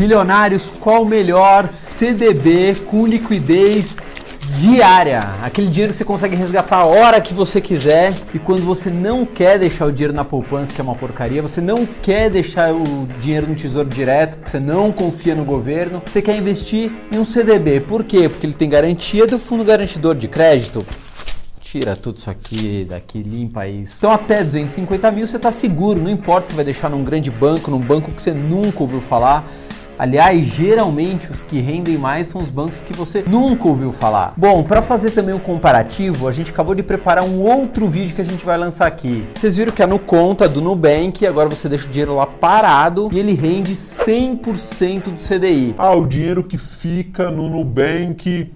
Bilionários, qual o melhor CDB com liquidez diária? Aquele dinheiro que você consegue resgatar a hora que você quiser e quando você não quer deixar o dinheiro na poupança, que é uma porcaria, você não quer deixar o dinheiro no tesouro direto, você não confia no governo, você quer investir em um CDB. Por quê? Porque ele tem garantia do fundo garantidor de crédito tira tudo isso aqui, daqui, limpa isso. Então até 250 mil você está seguro, não importa se vai deixar num grande banco, num banco que você nunca ouviu falar. Aliás, geralmente os que rendem mais são os bancos que você nunca ouviu falar. Bom, para fazer também um comparativo, a gente acabou de preparar um outro vídeo que a gente vai lançar aqui. Vocês viram que é no conta do Nubank, agora você deixa o dinheiro lá parado e ele rende 100% do CDI. Ah, o dinheiro que fica no Nubank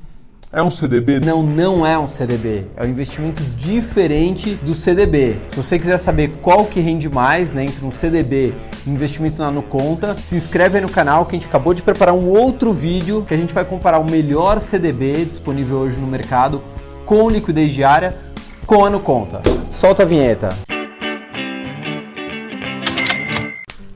é um CDB? Não, não é um CDB. É um investimento diferente do CDB. Se você quiser saber qual que rende mais, né, entre um CDB e investimento na Nuconta, se inscreve aí no canal que a gente acabou de preparar um outro vídeo que a gente vai comparar o melhor CDB disponível hoje no mercado com liquidez diária com a Nuconta. Solta a vinheta.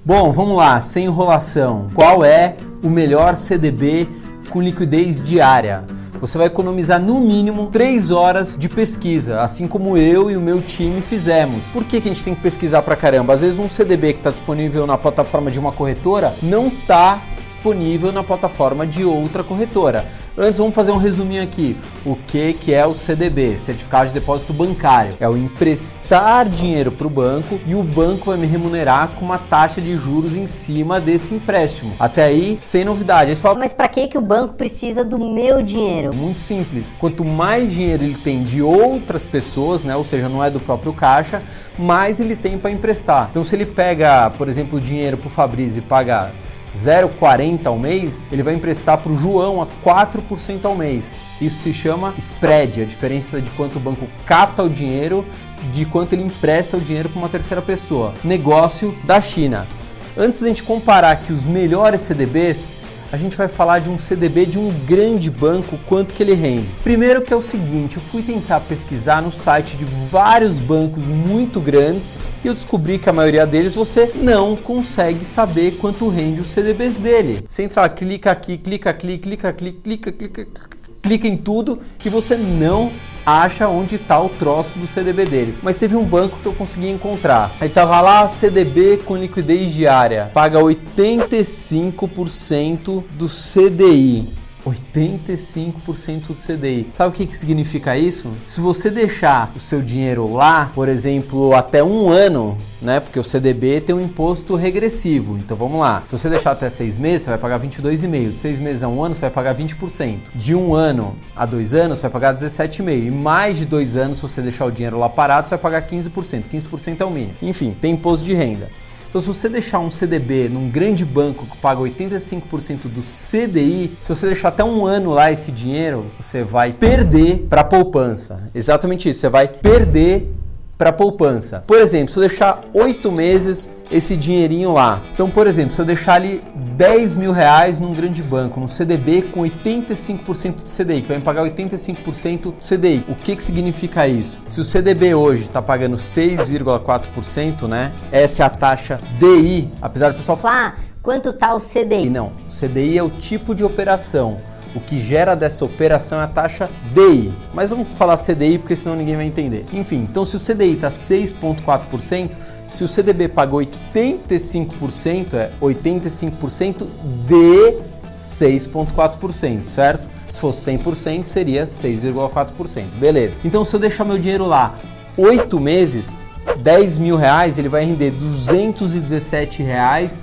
Bom, vamos lá, sem enrolação. Qual é o melhor CDB com liquidez diária? Você vai economizar no mínimo 3 horas de pesquisa, assim como eu e o meu time fizemos. Por que, que a gente tem que pesquisar pra caramba? Às vezes um CDB que está disponível na plataforma de uma corretora não está disponível na plataforma de outra corretora. Antes, vamos fazer um resuminho aqui. O que, que é o CDB? Certificado de Depósito Bancário. É o emprestar dinheiro para o banco e o banco vai me remunerar com uma taxa de juros em cima desse empréstimo. Até aí, sem novidade. Aí fala, Mas para que, que o banco precisa do meu dinheiro? Muito simples. Quanto mais dinheiro ele tem de outras pessoas, né, ou seja, não é do próprio caixa, mais ele tem para emprestar. Então, se ele pega, por exemplo, o dinheiro para o Fabrício e paga 0,40 ao mês, ele vai emprestar para o João a 4% ao mês. Isso se chama spread, a diferença de quanto o banco capta o dinheiro de quanto ele empresta o dinheiro para uma terceira pessoa. Negócio da China. Antes de a gente comparar aqui os melhores CDBs, a gente vai falar de um CDB de um grande banco, quanto que ele rende. Primeiro que é o seguinte, eu fui tentar pesquisar no site de vários bancos muito grandes e eu descobri que a maioria deles você não consegue saber quanto rende os CDBs dele. Você entra, clica aqui, clica aqui, clica aqui, clica, clica, clica clica em tudo e você não acha onde está o troço do CDB deles. Mas teve um banco que eu consegui encontrar. Aí tava lá CDB com liquidez diária, paga 85% do CDI. 85% do CDI. Sabe o que, que significa isso? Se você deixar o seu dinheiro lá, por exemplo, até um ano, né? Porque o CDB tem um imposto regressivo. Então vamos lá. Se você deixar até seis meses, você vai pagar 22,5. De seis meses a um ano, você vai pagar 20%. De um ano a dois anos, você vai pagar 17,5. E mais de dois anos, se você deixar o dinheiro lá parado, você vai pagar 15%. 15% é o mínimo. Enfim, tem imposto de renda. Então, se você deixar um CDB num grande banco que paga 85% do CDI, se você deixar até um ano lá esse dinheiro, você vai perder para poupança. Exatamente isso, você vai perder para poupança. Por exemplo, se eu deixar oito meses esse dinheirinho lá. Então, por exemplo, se eu deixar ali 10 mil reais num grande banco, num CDB com 85% do CDI, que vai me pagar 85% do CDI. O que, que significa isso? Se o CDB hoje está pagando 6,4%, né? Essa é a taxa DI, apesar do pessoal falar, ah, quanto tá o CDI? Não, o CDI é o tipo de operação. O que gera dessa operação é a taxa DI. Mas vamos falar CDI porque senão ninguém vai entender. Enfim, então se o CDI está 6,4%, se o CDB paga 85%, é 85% de 6,4%, certo? Se fosse 100%, seria 6,4%. Beleza. Então se eu deixar meu dinheiro lá 8 meses, 10 mil reais, ele vai render 217 reais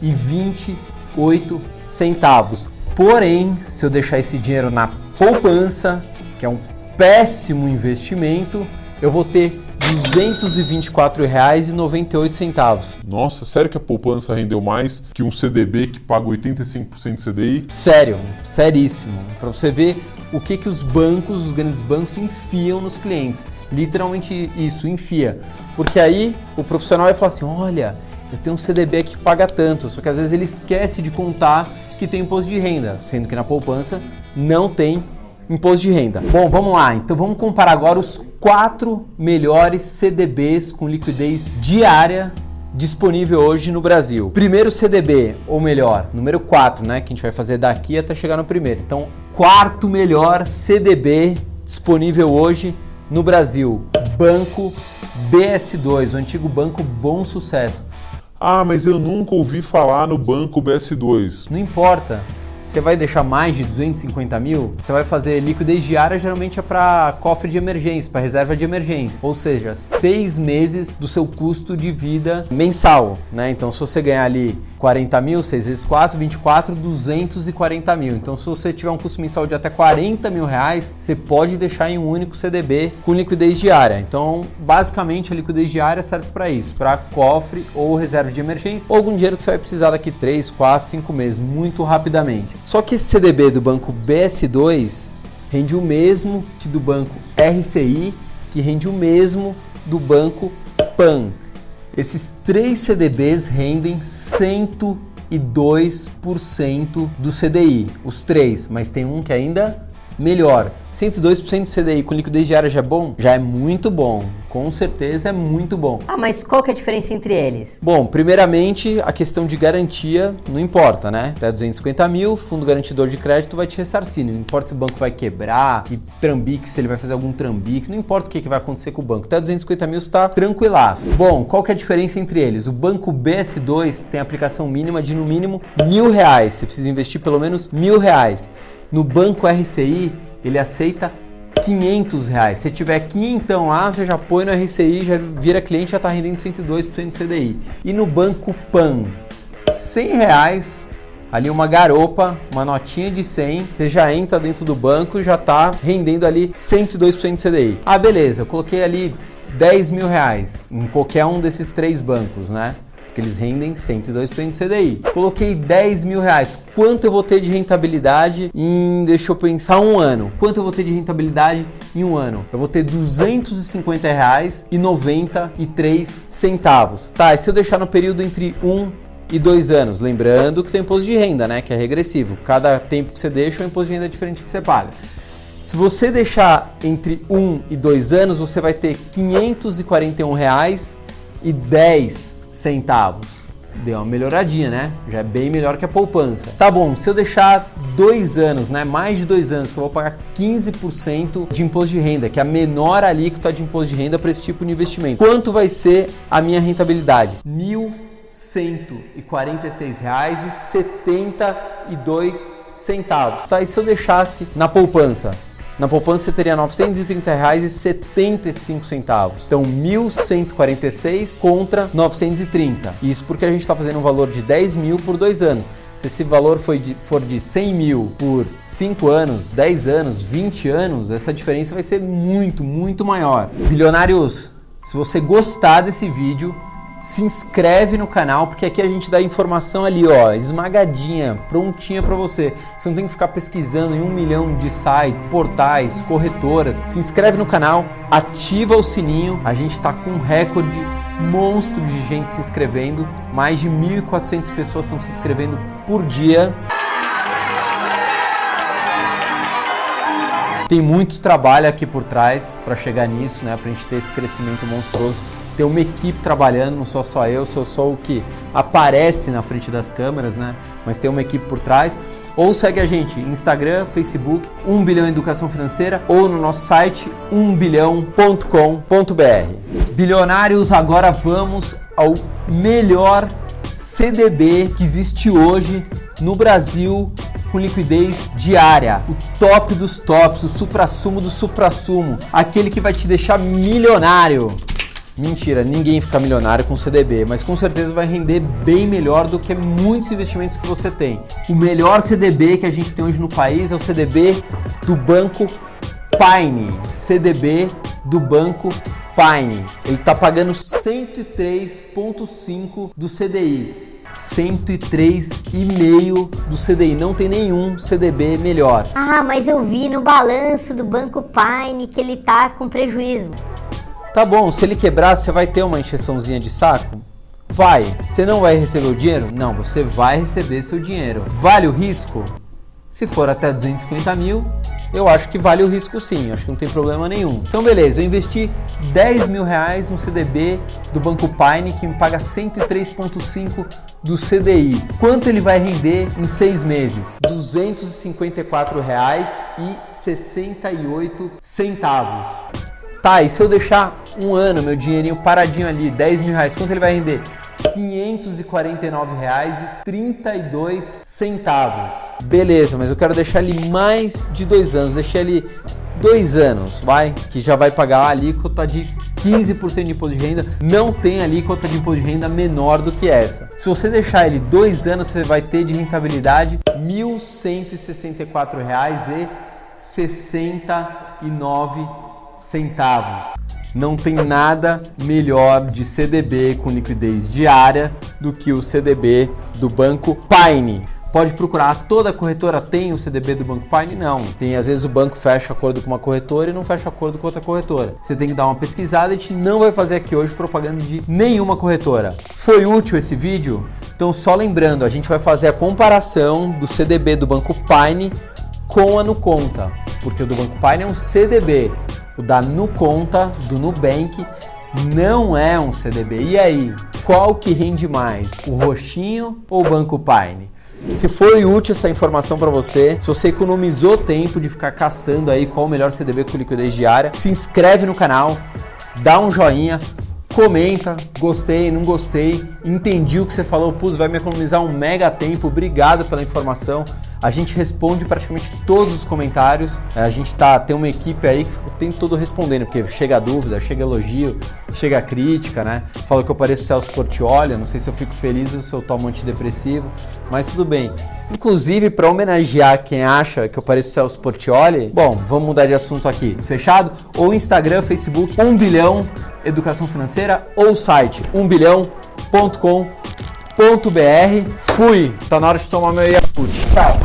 e 28 centavos. Porém, se eu deixar esse dinheiro na poupança, que é um péssimo investimento, eu vou ter R$ 224,98. Nossa, sério que a poupança rendeu mais que um CDB que paga 85% de CDI? Sério, seríssimo. Para você ver o que, que os bancos, os grandes bancos, enfiam nos clientes. Literalmente isso, enfia. Porque aí o profissional vai falar assim: olha, eu tenho um CDB que paga tanto, só que às vezes ele esquece de contar que tem imposto de renda, sendo que na poupança não tem imposto de renda. Bom, vamos lá. Então vamos comparar agora os quatro melhores CDBs com liquidez diária disponível hoje no Brasil. Primeiro CDB, ou melhor, número 4, né, que a gente vai fazer daqui até chegar no primeiro. Então, quarto melhor CDB disponível hoje no Brasil, Banco BS2, o antigo Banco Bom Sucesso. Ah, mas eu nunca ouvi falar no Banco BS2. Não importa. Você vai deixar mais de 250 mil? Você vai fazer liquidez diária, geralmente é para cofre de emergência, para reserva de emergência. Ou seja, seis meses do seu custo de vida mensal. Né? Então, se você ganhar ali 40 mil, 6 vezes 4, 24, 240 mil. Então, se você tiver um custo mensal de até 40 mil reais, você pode deixar em um único CDB com liquidez diária. Então, basicamente, a liquidez diária serve para isso, para cofre ou reserva de emergência, ou algum dinheiro que você vai precisar daqui 3, 4, 5 meses, muito rapidamente. Só que esse CDB do banco BS2 rende o mesmo que do banco RCI, que rende o mesmo do banco PAN. Esses três CDBs rendem 102% do CDI, os três, mas tem um que ainda melhor. 102% do CDI com liquidez diária já é bom? Já é muito bom. Com certeza é muito bom. Ah, mas qual que é a diferença entre eles? Bom, primeiramente a questão de garantia não importa, né? Até 250 mil, fundo garantidor de crédito vai te ressarcir. Não importa se o banco vai quebrar, que trambique, se ele vai fazer algum trambique, não importa o que, que vai acontecer com o banco. Até 250 mil está tranquilaço. Bom, qual que é a diferença entre eles? O banco BS2 tem aplicação mínima de no mínimo mil reais. Você precisa investir pelo menos mil reais. No banco RCI, ele aceita 500 reais. Se tiver 500 lá, você já põe no RCI, já vira cliente, já está rendendo 102% do CDI. E no banco PAN, 100 reais, ali uma garopa, uma notinha de 100, você já entra dentro do banco e já está rendendo ali 102% do CDI. Ah, beleza, eu coloquei ali 10 mil reais em qualquer um desses três bancos, né? Porque eles rendem 102% de CDI. Coloquei 10 mil reais. Quanto eu vou ter de rentabilidade em, deixa eu pensar, um ano? Quanto eu vou ter de rentabilidade em um ano? Eu vou ter 250 reais e 93 centavos. Tá, e se eu deixar no período entre 1 e 2 anos? Lembrando que tem imposto de renda, né? Que é regressivo. Cada tempo que você deixa, o imposto de renda é diferente que você paga. Se você deixar entre 1 e 2 anos, você vai ter 541 reais e 10 centavos. Deu uma melhoradinha, né? Já é bem melhor que a poupança. Tá bom, se eu deixar dois anos, né? Mais de dois anos, que eu vou pagar 15% de imposto de renda, que é a menor alíquota de imposto de renda para esse tipo de investimento. Quanto vai ser a minha rentabilidade? Mil R$ 146,72 centavos. Tá? E se eu deixasse na poupança? Na poupança você teria R$ 930,75. Então, 1.146 contra 930. Isso porque a gente está fazendo um valor de 10 mil por dois anos. Se esse valor for de, for de 100 mil por 5 anos, 10 anos, 20 anos, essa diferença vai ser muito, muito maior. Bilionários, se você gostar desse vídeo, se inscreve no canal, porque aqui a gente dá informação ali, ó, esmagadinha, prontinha para você. Você não tem que ficar pesquisando em um milhão de sites, portais, corretoras. Se inscreve no canal, ativa o sininho. A gente está com um recorde monstro de gente se inscrevendo. Mais de 1.400 pessoas estão se inscrevendo por dia. Tem muito trabalho aqui por trás para chegar nisso, né? Para a gente ter esse crescimento monstruoso ter uma equipe trabalhando, não sou só eu, sou só o que aparece na frente das câmeras, né? Mas tem uma equipe por trás. Ou segue a gente Instagram, Facebook, 1 bilhão educação financeira ou no nosso site 1bilhão.com.br. Bilionários, agora vamos ao melhor CDB que existe hoje no Brasil com liquidez diária, o top dos tops, o supra-sumo do supra-sumo, aquele que vai te deixar milionário. Mentira, ninguém fica milionário com CDB, mas com certeza vai render bem melhor do que muitos investimentos que você tem. O melhor CDB que a gente tem hoje no país é o CDB do banco Pine. CDB do banco Pine. Ele está pagando 103,5 do CDI. 103,5 do CDI. Não tem nenhum CDB melhor. Ah, mas eu vi no balanço do Banco Pine que ele tá com prejuízo. Tá bom, se ele quebrar, você vai ter uma encheçãozinha de saco? Vai. Você não vai receber o dinheiro? Não, você vai receber seu dinheiro. Vale o risco? Se for até 250 mil, eu acho que vale o risco sim, acho que não tem problema nenhum. Então beleza, eu investi 10 mil reais no CDB do Banco Pine que me paga 103,5 do CDI. Quanto ele vai render em seis meses? R$ 254,68 centavos. Tá, e se eu deixar um ano meu dinheirinho paradinho ali, 10 mil reais, quanto ele vai render? R$ 549,32. Beleza, mas eu quero deixar ele mais de dois anos. Deixei ele dois anos, vai, que já vai pagar a alíquota de 15% de imposto de renda. Não tem alíquota de imposto de renda menor do que essa. Se você deixar ele dois anos, você vai ter de rentabilidade R$ 1.164,69 centavos. Não tem nada melhor de CDB com liquidez diária do que o CDB do banco Pine. Pode procurar, toda corretora tem o CDB do Banco Pine? Não. Tem, às vezes o banco fecha acordo com uma corretora e não fecha acordo com outra corretora. Você tem que dar uma pesquisada, a gente não vai fazer aqui hoje propaganda de nenhuma corretora. Foi útil esse vídeo? Então só lembrando, a gente vai fazer a comparação do CDB do Banco Pine com a Nuconta, porque o do Banco Pine é um CDB, o da Nuconta, do Nubank, não é um CDB. E aí, qual que rende mais, o roxinho ou o Banco Pine? Se foi útil essa informação para você, se você economizou tempo de ficar caçando aí qual o melhor CDB com liquidez diária, se inscreve no canal, dá um joinha, comenta, gostei, não gostei, entendi o que você falou, pus, vai me economizar um mega tempo, obrigado pela informação. A gente responde praticamente todos os comentários. A gente tá, tem uma equipe aí que fica o tempo todo respondendo, porque chega dúvida, chega elogio, chega crítica, né? Fala que eu pareço Celso Portioli, não sei se eu fico feliz ou se eu tomo antidepressivo, mas tudo bem. Inclusive, para homenagear quem acha que eu pareço Celso Portioli, bom, vamos mudar de assunto aqui. Fechado? Ou Instagram, Facebook, 1 bilhão educação financeira ou site 1bilhão.com.br. Fui! Tá na hora de tomar meu Yakult. Tchau!